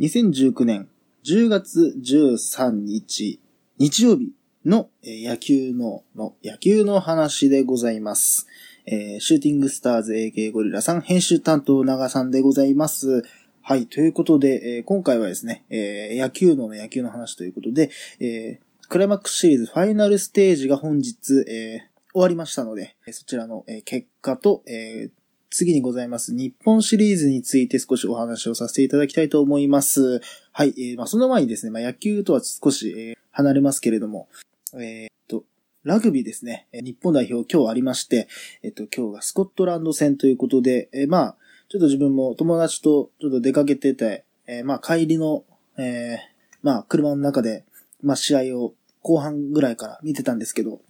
2019年10月13日、日曜日の、野球の、の、野球の話でございます。えーシューティングスターズ AK ゴリラさん、編集担当長さんでございます。はい、ということで、えー今回はですね、えー野球の野球の話ということで、えークライマックスシリーズファイナルステージが本日、えー終わりましたので、そちらの、結果と、えー次にございます日本シリーズについて少しお話をさせていただきたいと思います。はい、えーまあ、その前にですね、まあ、野球とは少し、えー離れますけれども、えーっと、ラグビーですね、日本代表今日ありまして、えっと、今日がスコットランド戦ということで、えーまあ、ちょっと自分も友達とちょっと出かけてて、えーまあ、帰りの、えーまあ、車の中で、まあ、試合を後半ぐらいから見てたんですけど、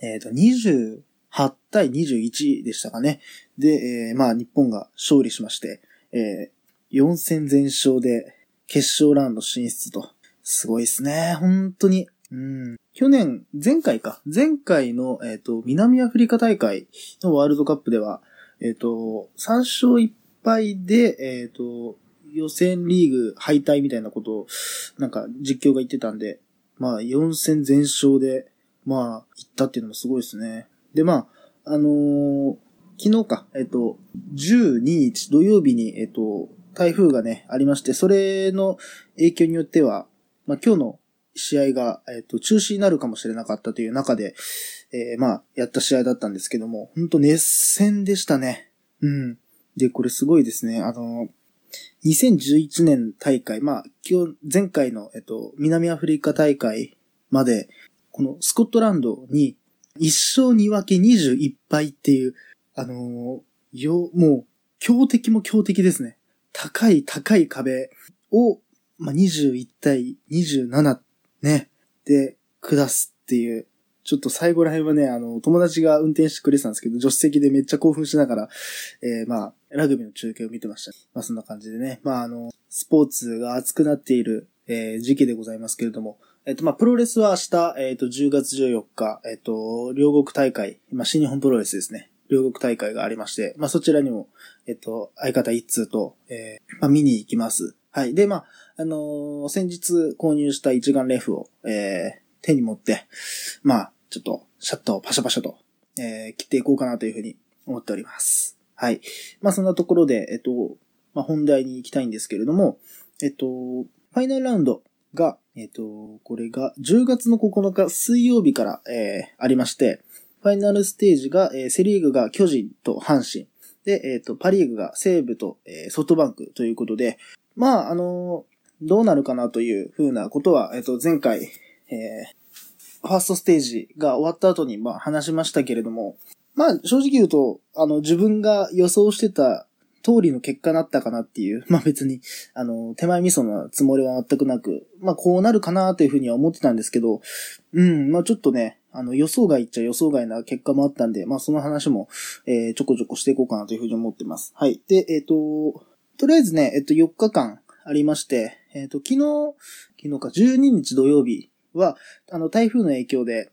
えっ、と、20 8対21でしたかね。で、えーまあ、日本が勝利しまして、えー4戦全勝で決勝ラウンド進出と。すごいですね。本当に。うん。去年、前回か。前回の、えっ、と、南アフリカ大会のワールドカップでは、えっ、と、3勝1敗で、えっ、と、予選リーグ敗退みたいなことを、なんか実況が言ってたんで、まあ、4戦全勝で、まあ、行ったっていうのもすごいですね。で、まあ、あのー昨日か、えっと、12日土曜日に、えっと、台風がね、ありまして、それの影響によっては、まあ今日の試合が、えっと、中止になるかもしれなかったという中で、えーまあ、やった試合だったんですけども、本当熱戦でしたね。うん。で、これすごいですね。あの、2011年大会、まあ、今日、前回の、えっと、南アフリカ大会まで、このスコットランドに1勝2分け21敗っていう、あのーよ、もう、強敵も強敵ですね。高い高い壁を、まあ、21対27ね、で、下すっていう、ちょっと最後ら辺はね、あの、友達が運転してくれてたんですけど、助手席でめっちゃ興奮しながら、えー、まあ、ラグビーの中継を見てました。まあ、そんな感じでね、まあ、あの、スポーツが熱くなっている、えー時期でございますけれども、えっと、まあ、プロレスは明日、えっと、10月14日、えっと、両国大会、まあ、新日本プロレスですね。両国大会がありまして、まあ、そちらにも、えっと、相方一通と、えーまあ、見に行きます。はい。で、まあ、あのー先日購入した一眼レフを、えー手に持って、まあ、ちょっと、シャッターをパシャパシャと、えー切っていこうかなというふうに思っております。はい。まあ、そんなところで、えっと、まあ、本題に行きたいんですけれども、えっと、ファイナルラウンドが、えっと、これが10月の9日水曜日から、えーありまして、ファイナルステージが、えーセリーグが巨人と阪神。で、えっ、と、パリーグが西武と、えソフトバンクということで、まあ、あのどうなるかなというふうなことは、えっ、と、前回、えファーストステージが終わった後に、まあ、話しましたけれども、まあ、正直言うと、あの、自分が予想してた通りの結果だったかなっていう、まあ別に、あの、手前味噌のつもりは全くなく、まあこうなるかなというふうには思ってたんですけど、うん、まあちょっとね、あの予想外っちゃ予想外な結果もあったんで、まあその話も、えーちょこちょこしていこうかなというふうに思ってます。はい。で、えっ、と、とりあえずね、えっ、と4日間ありまして、えっ、と昨日、昨日か12日土曜日は、あの台風の影響で、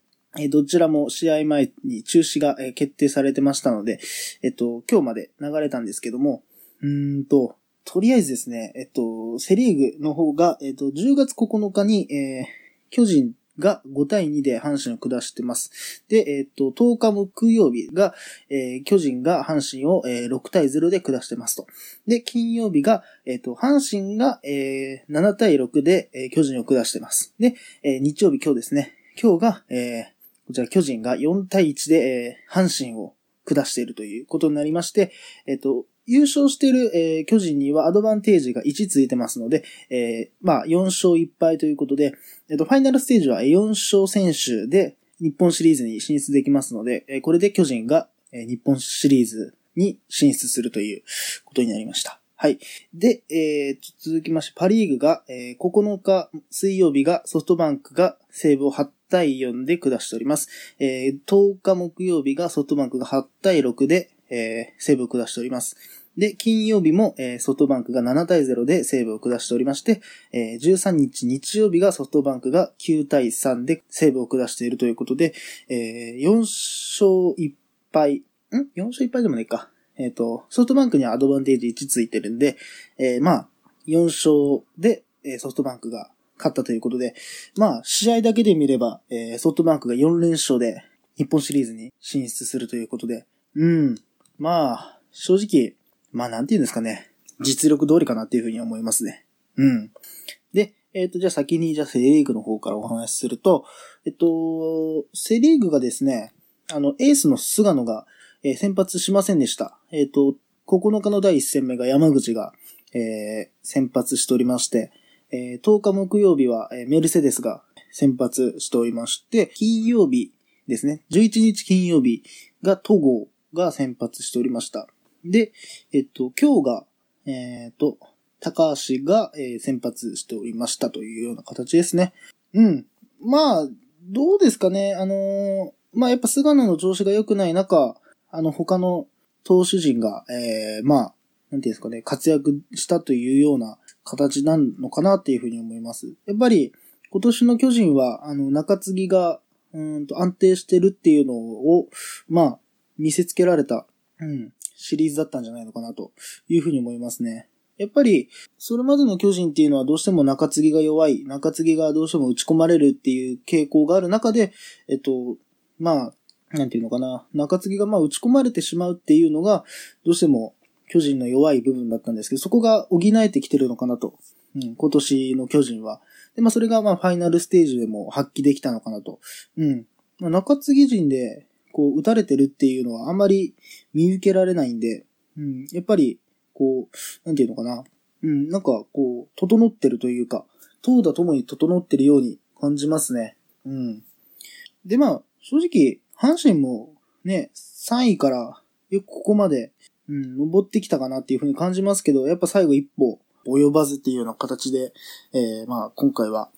どちらも試合前に中止が、決定されてましたので、えっと、今日まで流れたんですけども、うんと、とりあえずですね、えっと、セリーグの方が、えっと、10月9日に、えー巨人が5対2で阪神を下してます。で、えっと、10日木曜日が、えー巨人が阪神を、えー6対0で下してますと。で、金曜日が、えっと、阪神が、えー7対6で、えー巨人を下してます。で、えー日曜日今日ですね。今日が、えーこちら巨人が4対1で、えー阪神を下しているということになりまして、えっと、優勝している、えー巨人にはアドバンテージが1ついてますので、えーまあ、4勝1敗ということで、えっと、ファイナルステージは4勝選手で日本シリーズに進出できますので、えーこれで巨人が、えー日本シリーズに進出するということになりました。はい。で、えー続きまして、パリーグが、えー9日水曜日がソフトバンクが西武を8対4で下しております。えー10日木曜日がソフトバンクが8対6で、えー西武を下しております。で、金曜日も、えーソフトバンクが7対0で西武を下しておりまして、えー13日日曜日がソフトバンクが9対3で西武を下しているということで、えー4勝1敗、ん ?4 勝1敗でもないか。えっ、と、ソフトバンクにはアドバンテージ1ついてるんで、えーまあ、4勝で、えー、ソフトバンクが勝ったということで、まあ、試合だけで見れば、えー、ソフトバンクが4連勝で日本シリーズに進出するということで、うん。まあ、正直、まあなんて言うんですかね。実力通りかなっていうふうに思いますね。うん。で、えっ、ー、と、じゃあ先に、じゃあセリーグの方からお話しすると、えっと、セリーグがですね、あの、エースの菅野が、えー、先発しませんでした。えっ、ー、と、9日の第1戦目が山口が、えー、先発しておりまして、えー、10日木曜日は、えー、メルセデスが先発しておりまして、金曜日ですね、11日金曜日が戸郷が先発しておりました。で、えっと、今日が、えっ、と、高橋が、えー、先発しておりましたというような形ですね。うん。まあ、どうですかね。あのー、まあやっぱ菅野の調子が良くない中、あの他の投手陣が、えー、まあ、なんていうんですかね、活躍したというような形なのかなっていうふうに思います。やっぱり、今年の巨人は、あの、中継ぎが、うんと安定してるっていうのを、まあ、見せつけられた、うん、シリーズだったんじゃないのかなというふうに思いますね。やっぱり、それまでの巨人っていうのはどうしても中継ぎが弱い、中継ぎがどうしても打ち込まれるっていう傾向がある中で、えっと、まあ、なんていうのかな、中継ぎがまあ打ち込まれてしまうっていうのが、どうしても巨人の弱い部分だったんですけど、そこが補えてきてるのかなと。うん、今年の巨人は。で、まあそれがまあファイナルステージでも発揮できたのかなと。うん。まあ、中継ぎ陣で、こう、打たれてるっていうのはあんまり見受けられないんで、うん、やっぱり、こう、なんていうのかな。うん、なんか、こう、整ってるというか、投打ともに整ってるように感じますね。うん。で、まあ、正直、阪神もね、3位からよくここまで、うん、登ってきたかなっていうふうに感じますけど、やっぱ最後一歩及ばずっていうような形で、えー、まあ、今回は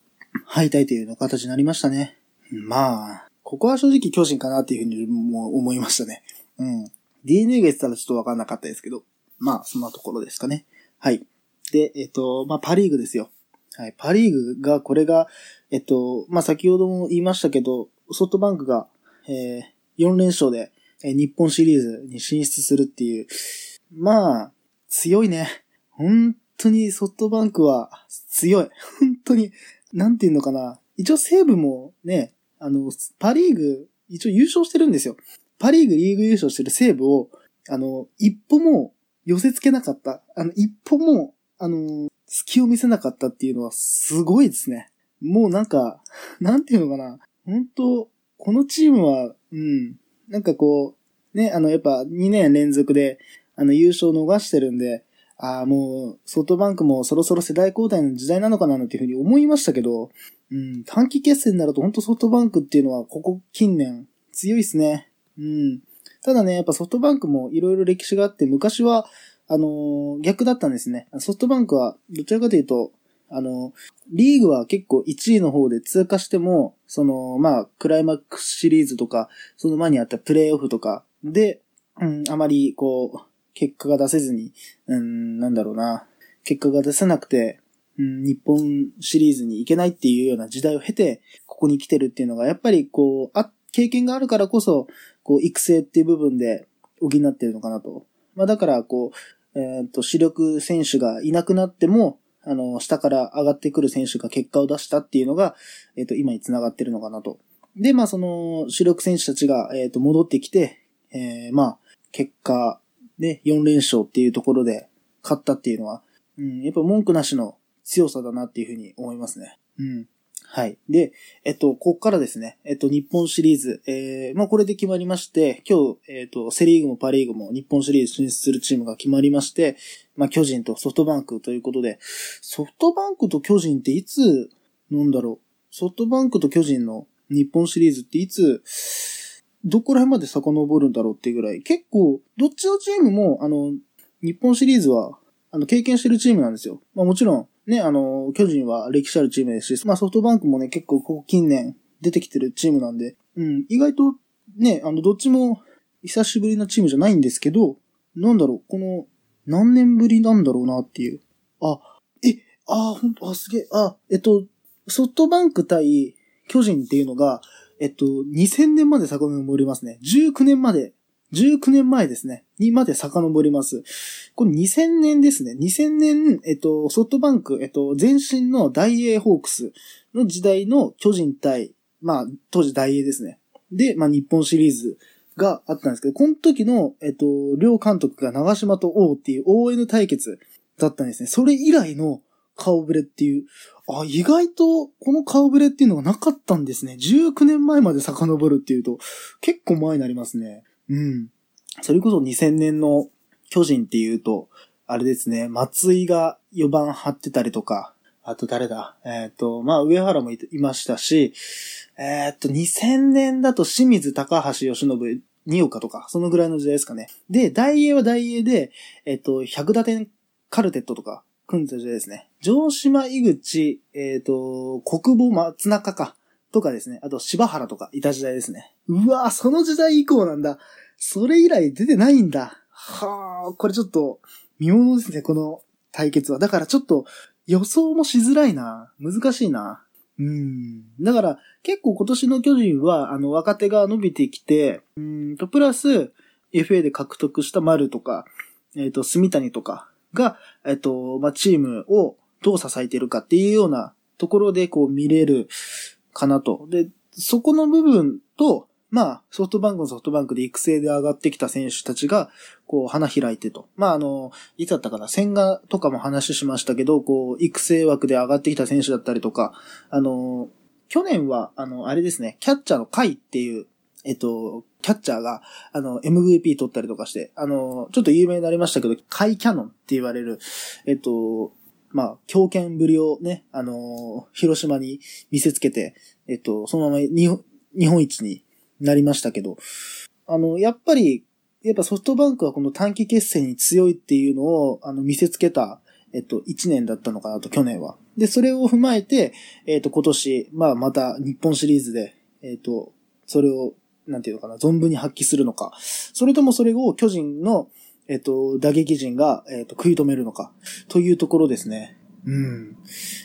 敗退というような形になりましたね。まあ、ここは正直巨人かなっていうふうにも思いましたね。うん。DNA が言ってたらちょっとわかんなかったですけど、まあ、そんなところですかね。はい。で、えっ、と、まあ、パリーグですよ。はい。パリーグが、これが、えっと、まあ、先ほども言いましたけど、ソフトバンクが、えー、4連勝で、日本シリーズに進出するっていう、まあ、強いね。本当にソフトバンクは強い。本当に、なんていうのかな。一応西武もね、あの、パリーグ、一応優勝してるんですよ。パリーグリーグ優勝してる西武を、あの、一歩も寄せ付けなかった。あの、一歩も、あの、隙を見せなかったっていうのはすごいですね。もうなんか、なんていうのかな。本当このチームは、うん、なんかこう、ね、あの、やっぱ2年連続で、あの、優勝を逃してるんで、ああ、もう、ソフトバンクもそろそろ世代交代の時代なのかななんていうふうに思いましたけど、うん、短期決戦になると本当ソフトバンクっていうのはここ近年強いっすね。うん。ただね、やっぱソフトバンクもいろいろ歴史があって、昔は、あのー、逆だったんですね。ソフトバンクは、どちらかというと、あの、リーグは結構1位の方で通過しても、その、まあ、クライマックスシリーズとか、その前にあったプレイオフとかで、うん、あまり、こう、結果が出せずに、うん、なんだろうな、結果が出せなくて、うん、日本シリーズに行けないっていうような時代を経て、ここに来てるっていうのが、やっぱりこう、あ、経験があるからこそ、こう、育成っていう部分で補ってるのかなと。まあだから、こう、えっ、ー、と、主力選手がいなくなっても、あの、下から上がってくる選手が結果を出したっていうのが、えっ、と、今に繋がってるのかなと。で、まあその、主力選手たちが、えっ、と、戻ってきて、えー、まあ、結果ね4連勝っていうところで勝ったっていうのは、うん、やっぱ文句なしの強さだなっていうふうに思いますね。うん。はい。で、えっと、こっからですね、えっと、日本シリーズ、えー、まあ、これで決まりまして、今日、えっと、セリーグもパリーグも日本シリーズ進出するチームが決まりまして、まあ、巨人とソフトバンクということで、ソフトバンクと巨人っていつ、なんだろう、ソフトバンクと巨人の日本シリーズっていつ、どこら辺まで遡るんだろうっていうぐらい、結構、どっちのチームも、あの、日本シリーズは、あの、経験してるチームなんですよ。まあもちろん、ね、あの、巨人は歴史あるチームですし、まあソフトバンクもね、結構ここ近年出てきてるチームなんで、うん、意外と、ね、あの、どっちも久しぶりなチームじゃないんですけど、なんだろう、この、何年ぶりなんだろうなっていう。あ、え、あ、ほんと、あ、すげえ、あ、えっと、ソフトバンク対巨人っていうのが、えっと、2000年まで遡りますね。19年まで19年前ですね、にまで遡ります。これ2000年ですね。2000年、えっと、ソフトバンク、えっと、前身の大英ホークスの時代の巨人対、まあ、当時大英ですね。で、まあ、日本シリーズがあったんですけど、この時の、えっと、両監督が長島と王っていう ON 対決だったんですね。それ以来の顔ぶれっていう、あ、意外とこの顔ぶれっていうのがなかったんですね。19年前まで遡るっていうと、結構前になりますね。うん。それこそ2000年の巨人っていうと、あれですね、松井が4番張ってたりとか、あと誰だ？えっ、ー、と、まあ、上原もいましたし、えっ、ー、と、2000年だと清水高橋由伸、二岡とか、そのぐらいの時代ですかね。で、大英は大英で、えっ、ー、と、100打点カルテットとか、組んでた時代ですね。城島井口、えっ、と、国母松中か、とかですね。あと、柴原とかいた時代ですね。うわぁ、その時代以降なんだ。それ以来出てないんだ。はぁ、これちょっと、見物ですね、この対決は。だからちょっと、予想もしづらいな。難しいな。うん。だから、結構今年の巨人は、あの、若手が伸びてきて、うんと、プラス、FA で獲得した丸とか、えっ、ー、と、住谷とかが、えっ、ー、と、まあ、チームをどう支えているかっていうようなところで、こう見れるかなと。で、そこの部分と、まあ、ソフトバンクのソフトバンクで育成で上がってきた選手たちが、こう、花開いてと。まあ、あの、いつだったかな、千賀とかも話しましたけど、こう、育成枠で上がってきた選手だったりとか、あの、去年は、あの、あれですね、キャッチャーのカイっていう、えっと、キャッチャーが、あの、MVP 取ったりとかして、あの、ちょっと有名になりましたけど、カイキャノンって言われる、えっと、まあ、強肩ぶりをね、あの、広島に見せつけて、えっと、そのまま日本一になりましたけど、あの、やっぱり、やっぱソフトバンクはこの短期決戦に強いっていうのを、あの、見せつけた、えっと、1年だったのかなと、去年は。で、それを踏まえて、えっと、今年、まあ、また日本シリーズで、えっと、それを、なんていうのかな、存分に発揮するのか。それともそれを巨人の、えっと、打撃陣が、えっと、食い止めるのか。というところですね。うん。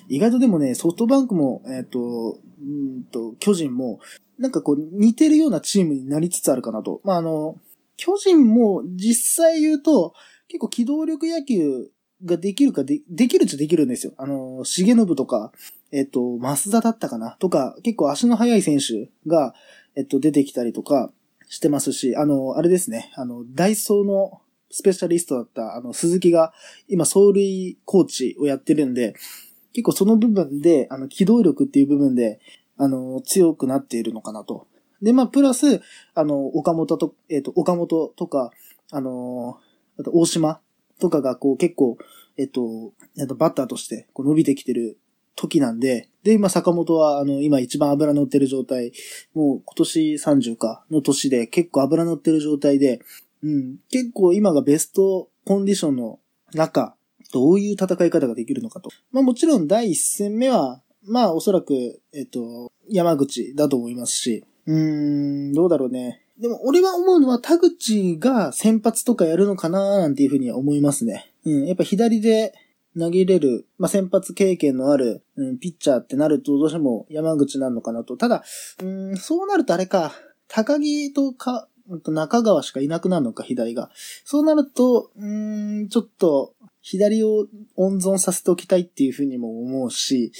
意外とでもね、ソフトバンクも、えっと、うんと、巨人も、なんかこう似てるようなチームになりつつあるかなと。まあ、あの、巨人も実際言うと、結構機動力野球ができるかで、できるっちゃできるんですよ。あの、重信とか、えっと、増田だったかなとか、結構足の速い選手が、えっと、出てきたりとかしてますし、あの、あれですね、あの、ダイソーのスペシャリストだった、あの、鈴木が、今、走塁コーチをやってるんで、結構その部分で、あの、機動力っていう部分で、あの、強くなっているのかなと。で、まあ、プラス、あの、岡本と、えっ、ー、と、岡本とか、あの、あと大島とかがこう結構、えっ、と、と、バッターとしてこう伸びてきてる時なんで、で、今坂本は、あの、今一番油乗ってる状態、もう今年30かの年で結構油乗ってる状態で、うん、結構今がベストコンディションの中、どういう戦い方ができるのかと。まあもちろん第一戦目は、まあおそらく、えっと、山口だと思いますし、うーん、どうだろうね。でも俺は思うのは田口が先発とかやるのかななんていうふうには思いますね。うん、やっぱ左で投げれる、まあ、先発経験のある、うん、ピッチャーってなるとどうしても山口なのかなと。ただ、うん、そうなるとあれか、高木とか、中川しかいなくなるのか、左が。そうなると、うん、ちょっと、左を温存させておきたいっていうふうにも思うし、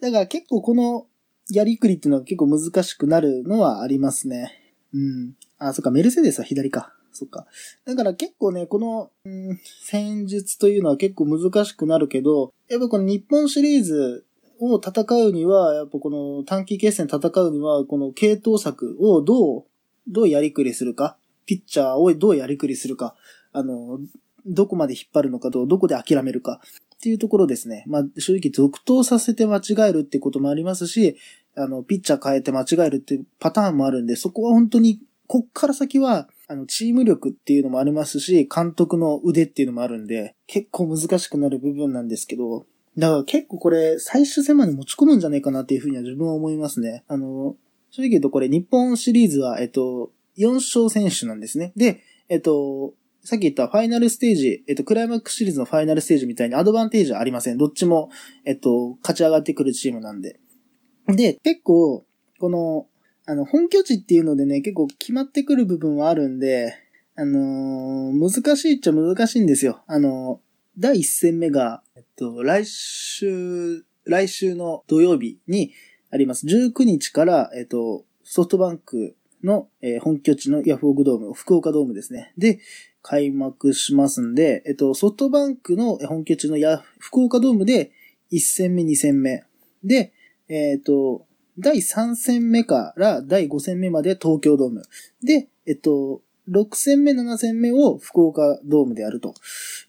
だから結構このやりくりっていうのは結構難しくなるのはありますね。うん。あ、そっか、メルセデスは左か。そっか。だから結構ね、この、うん、戦術というのは結構難しくなるけど、やっぱこの日本シリーズを戦うには、やっぱこの短期決戦戦うには、この系統策をどう、どうやりくりするか、ピッチャーをどうやりくりするか、あの、どこまで引っ張るのかと、どこで諦めるか？っていうところですね。まあ、正直続投させて間違えるってこともありますし、あの、ピッチャー変えて間違えるっていうパターンもあるんで、そこは本当に、こっから先は、あの、チーム力っていうのもありますし、監督の腕っていうのもあるんで、結構難しくなる部分なんですけど、だから結構これ、最終戦まで持ち込むんじゃないかなっていうふうには自分は思いますね。あの、正直言うとこれ、日本シリーズは、えっと、4勝選手なんですね。で、えっと、さっき言ったファイナルステージ、えっと、クライマックスシリーズのファイナルステージみたいにアドバンテージはありません。どっちも、えっと、勝ち上がってくるチームなんで。で、結構、この、あの、本拠地っていうのでね、結構決まってくる部分はあるんで、あのー難しいっちゃ難しいんですよ。あのー第1戦目が、えっと、来週、来週の土曜日にあります。19日から、えっと、ソフトバンクの、えー本拠地のヤフオクドーム、福岡ドームですね。で、開幕しますんで、えっと、ソフトバンクの本拠地のヤ福岡ドームで1戦目、2戦目。で、えっと、第3戦目から第5戦目まで東京ドーム。で、えっと、6戦目、7戦目を福岡ドームでやると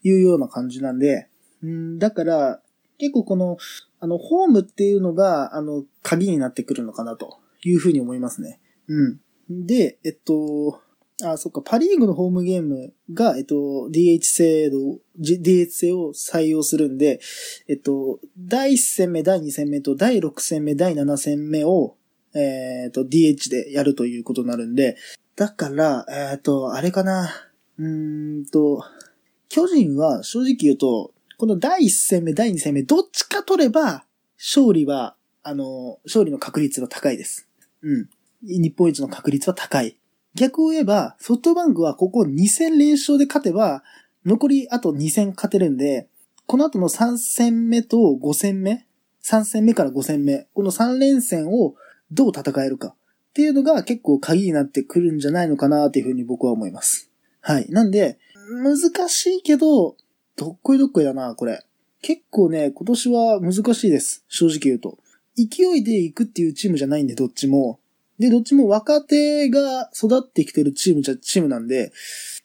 いうような感じなんで、んだから、結構この、あの、ホームっていうのが、あの、鍵になってくるのかなというふうに思いますね。うん。で、えっと、あ、そっか、パリーグのホームゲームが、えっと、DH 制度、DH 制を採用するんで、えっと、第1戦目、第2戦目と第6戦目、第7戦目を、えっと、DH でやるということになるんで、だから、えっと、あれかな、うーんと、巨人は正直言うと、この第1戦目、第2戦目、どっちか取れば、勝利は、あの、勝利の確率は高いです。うん。日本一の確率は高い。逆を言えば、ソフトバンクはここ2戦連勝で勝てば、残りあと2戦勝てるんで、この後の3戦目と5戦目 ?3 戦目から5戦目。この3連戦をどう戦えるか。っていうのが結構鍵になってくるんじゃないのかなっていうふうに僕は思います。はい。なんで、難しいけど、どっこいどっこいだな、これ。結構ね、今年は難しいです。正直言うと。勢いで行くっていうチームじゃないんで、どっちも。で、どっちも若手が育ってきてるチームじゃ、チームなんで、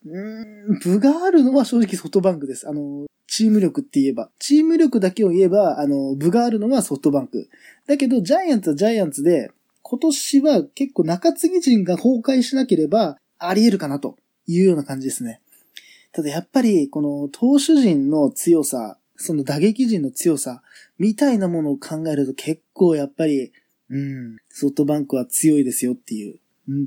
うん、部があるのは正直ソフトバンクです。あの、チーム力って言えば。チーム力だけを言えば、あの、部があるのはソフトバンク。だけど、ジャイアンツはジャイアンツで、今年は結構中継ぎ陣が崩壊しなければ、あり得るかなというような感じですね。ただやっぱり、この投手陣の強さ、その打撃陣の強さ、みたいなものを考えると結構やっぱり、うん、ソフトバンクは強いですよっていう、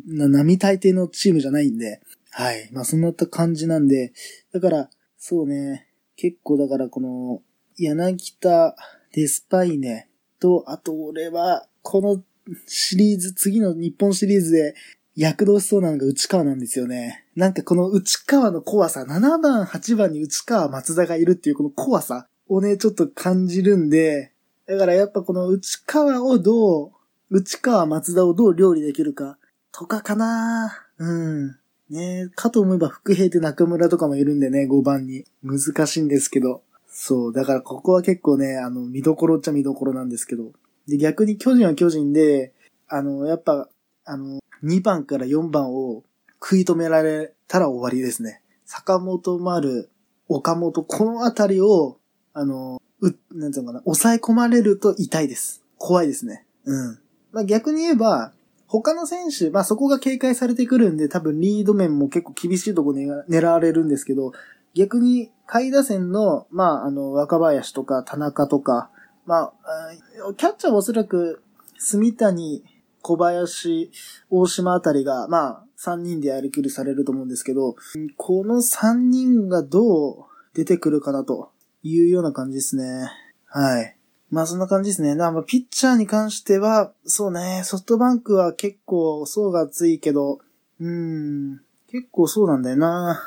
な並大抵のチームじゃないんで、はい。まあそんな感じなんで、だから、そうね、結構だからこの、柳田、デスパイネと、あと俺は、このシリーズ、次の日本シリーズで躍動しそうなのが内川なんですよね。なんかこの内川の怖さ、7番、8番に内川、松田がいるっていうこの怖さをね、ちょっと感じるんで、だからやっぱこの内川をどう、内川、松田をどう料理できるか、とかかなうん。ねかと思えば福平って中村とかもいるんでね、5番に。難しいんですけど。そう、だからここは結構ね、あの、見どころっちゃ見どころなんですけど。で、逆に巨人は巨人で、あの、やっぱ、あの、2番から4番を食い止められたら終わりですね。坂本丸、岡本、このあたりを、あの、う、なんていうのかな、抑え込まれると痛いです。怖いですね。うん。まあ、逆に言えば、他の選手、まあ、そこが警戒されてくるんで、多分リード面も結構厳しいとこ狙われるんですけど、逆に、下位打線の、まあ、あの、若林とか田中とか、まあ、キャッチャーはおそらく、住谷、小林、大島あたりが、まあ、3人でやりくりされると思うんですけど、この3人がどう出てくるかなというような感じですね。はい。まあそんな感じですね。だからまあピッチャーに関しては、そうね、ソフトバンクは結構層が厚いけど、うーん、結構そうなんだよな。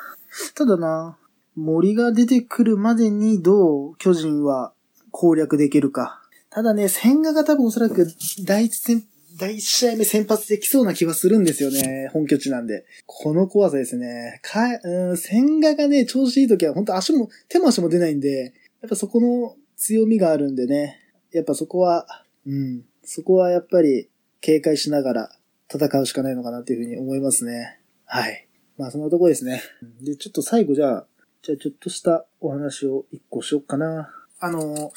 ただな、森が出てくるまでにどう巨人は攻略できるか。ただね、千賀が多分おそらく第一戦、第一試合目先発できそうな気はするんですよね。本拠地なんで。この怖さですね。か、うん、千賀がね、調子いい時は本当足も、手も足も出ないんで、やっぱそこの強みがあるんでね。やっぱそこは、うん、そこはやっぱり警戒しながら戦うしかないのかなっていうふうに思いますね。はい。まあそんなとこですね。で、ちょっと最後じゃあ、じゃあちょっとしたお話を一個しよっかな。あの、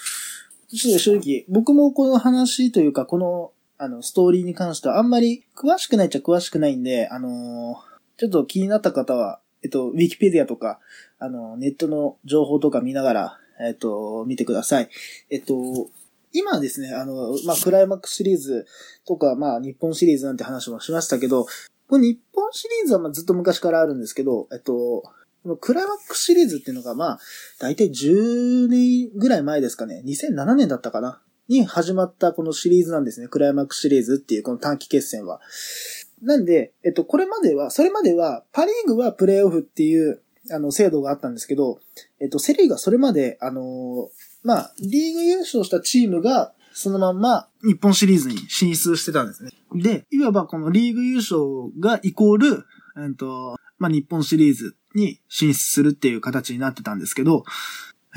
ちょっと正直、僕もこの話というか、この、あの、ストーリーに関してはあんまり詳しくないっちゃ詳しくないんで、あのちょっと気になった方は、えっと、ウィキペディアとか、あの、ネットの情報とか見ながら、えっと、見てください。えっと、今ですね、あの、まあ、クライマックスシリーズとか、まあ、日本シリーズなんて話もしましたけど、この日本シリーズはまずっと昔からあるんですけど、えっと、このクライマックスシリーズっていうのが、まあ、だいたい10年ぐらい前ですかね。2007年だったかなに始まったこのシリーズなんですね。クライマックスシリーズっていうこの短期決戦は。なんで、えっと、これまでは、それまでは、パリーグはプレイオフっていう、あの、制度があったんですけど、えっと、セリーグはそれまで、あのまあ、リーグ優勝したチームが、そのまんま日本シリーズに進出してたんですね。で、いわばこのリーグ優勝がイコール、えっと、まあ、日本シリーズに進出するっていう形になってたんですけど、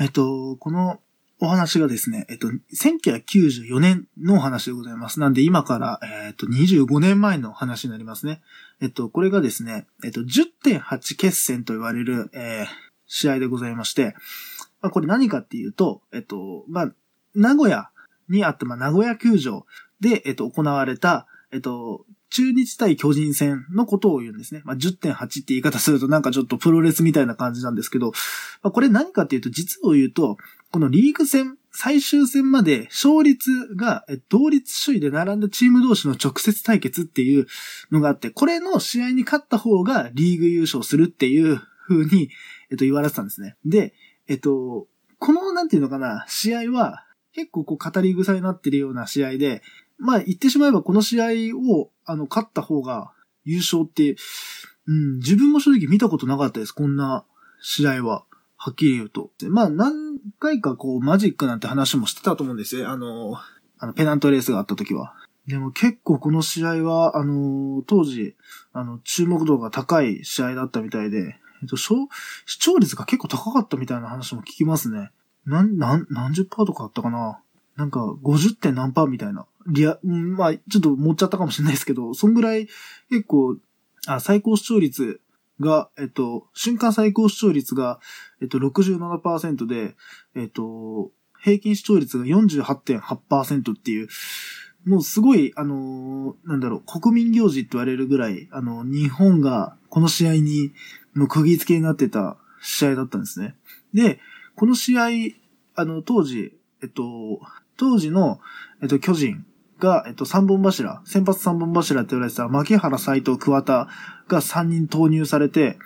えっと、このお話がですね、えっと、1994年のお話でございます。なんで今から、えっと、25年前の話になりますね。えっと、これがですね、えっと、10.8決戦と言われる、えー、試合でございまして、まあ、これ何かっていうと、えっと、まあ、名古屋にあった、まあ、名古屋球場で、えっと、行われた、えっと、中日対巨人戦のことを言うんですね。まあ、10.8って言い方するとなんかちょっとプロレスみたいな感じなんですけど、まあ、これ何かっていうと、実を言うと、このリーグ戦、最終戦まで勝率が同率首位で並んだチーム同士の直接対決っていうのがあって、これの試合に勝った方がリーグ優勝するっていう風に、えっと、言われてたんですね。で、えっと、この、なんていうのかな、試合は結構こう語り草になってるような試合で、まあ言ってしまえばこの試合を、あの、勝った方が優勝って、うん、自分も正直見たことなかったです、こんな試合は。はっきり言うと。まあ何回かこうマジックなんて話もしてたと思うんですよ。あの、あのペナントレースがあった時は。でも結構この試合は、あの、当時、あの、注目度が高い試合だったみたいで、えっと、視聴率が結構高かったみたいな話も聞きますね。なん、なん、何十パーとかあったかななんか、50点何パーみたいな。リア、まあ、ちょっと持っちゃったかもしれないですけど、そんぐらい結構、あ、最高視聴率が、えっと、瞬間最高視聴率が、えっと、67%で、えっと、平均視聴率が48.8%っていう、もうすごい、あのー、なんだろう、国民行事って言われるぐらい、あの、日本がこの試合に、もう釘付けになってた試合だったんですね。で、この試合、あの、当時、えっと、当時の、えっと、巨人が、えっと、三本柱、先発三本柱って言われてた牧原斎藤桑田が3人投入されて、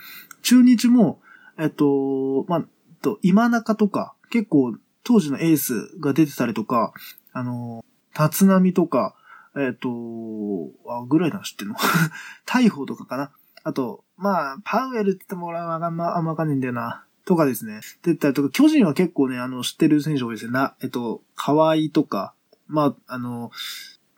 中日も、えっと、まあ、と、今中とか、結構、当時のエースが出てたりとか、あの、立浪とか、えっ、と、あ、ぐらいなの知ってんの？大砲とかかな？あと、まあ、パウエルって言ってもらうあんま、あんまわかんないんだよな。とかですね。出たりとか、巨人は結構ね、あの、知ってる選手多いですよ。な、えっと、河合とか、まあ、あの、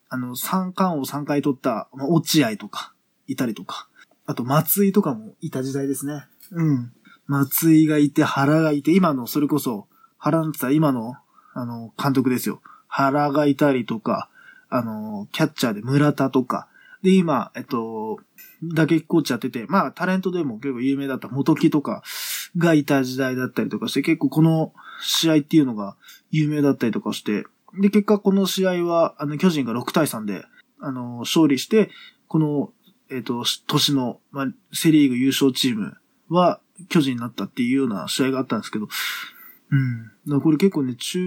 あの、三冠を3回取った、まあ、落合とか、いたりとか。あと、松井とかもいた時代ですね。うん。松井がいて、原がいて、今の、それこそ、原なんてったら今の、あの、監督ですよ。原がいたりとか、あの、キャッチャーで村田とか、で、今、えっと、打撃コーチやってて、まあ、タレントでも結構有名だった元木とかがいた時代だったりとかして、結構この試合っていうのが有名だったりとかして、で、結果この試合は、あの、巨人が6対3で、あの、勝利して、この、えっ、と、年の、まあ、セリーグ優勝チームは巨人になったっていうような試合があったんですけど、うん。これ結構ね、注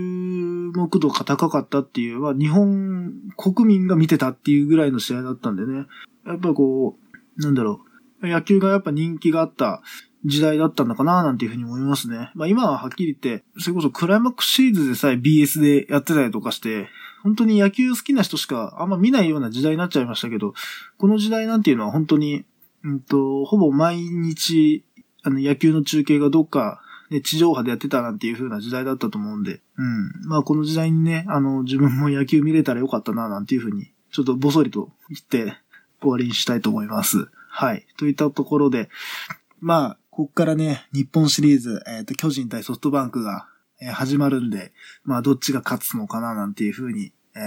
目度が高かったっていう、まあ、日本国民が見てたっていうぐらいの試合だったんでね。やっぱこう、なんだろう。野球がやっぱ人気があった時代だったんだかななんていうふうに思いますね。まあ今ははっきり言って、それこそクライマックスシリーズでさえ BS でやってたりとかして、本当に野球好きな人しかあんま見ないような時代になっちゃいましたけど、この時代なんていうのは本当に、うんと、ほぼ毎日、あの野球の中継がどっかね、地上波でやってたなんていう風な時代だったと思うんで、うん。まあこの時代にね、あの、自分も野球見れたらよかったな、なんていう風に、ちょっとぼそりと言って終わりにしたいと思います。はい。といったところで、まあ、こっからね、日本シリーズ、えっ、ー、と、巨人対ソフトバンクが、え、始まるんで、まあ、どっちが勝つのかな、なんていう風に、えー、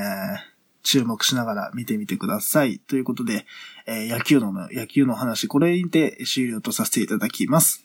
注目しながら見てみてください。ということで、えー、野球の、野球の話、これにて終了とさせていただきます。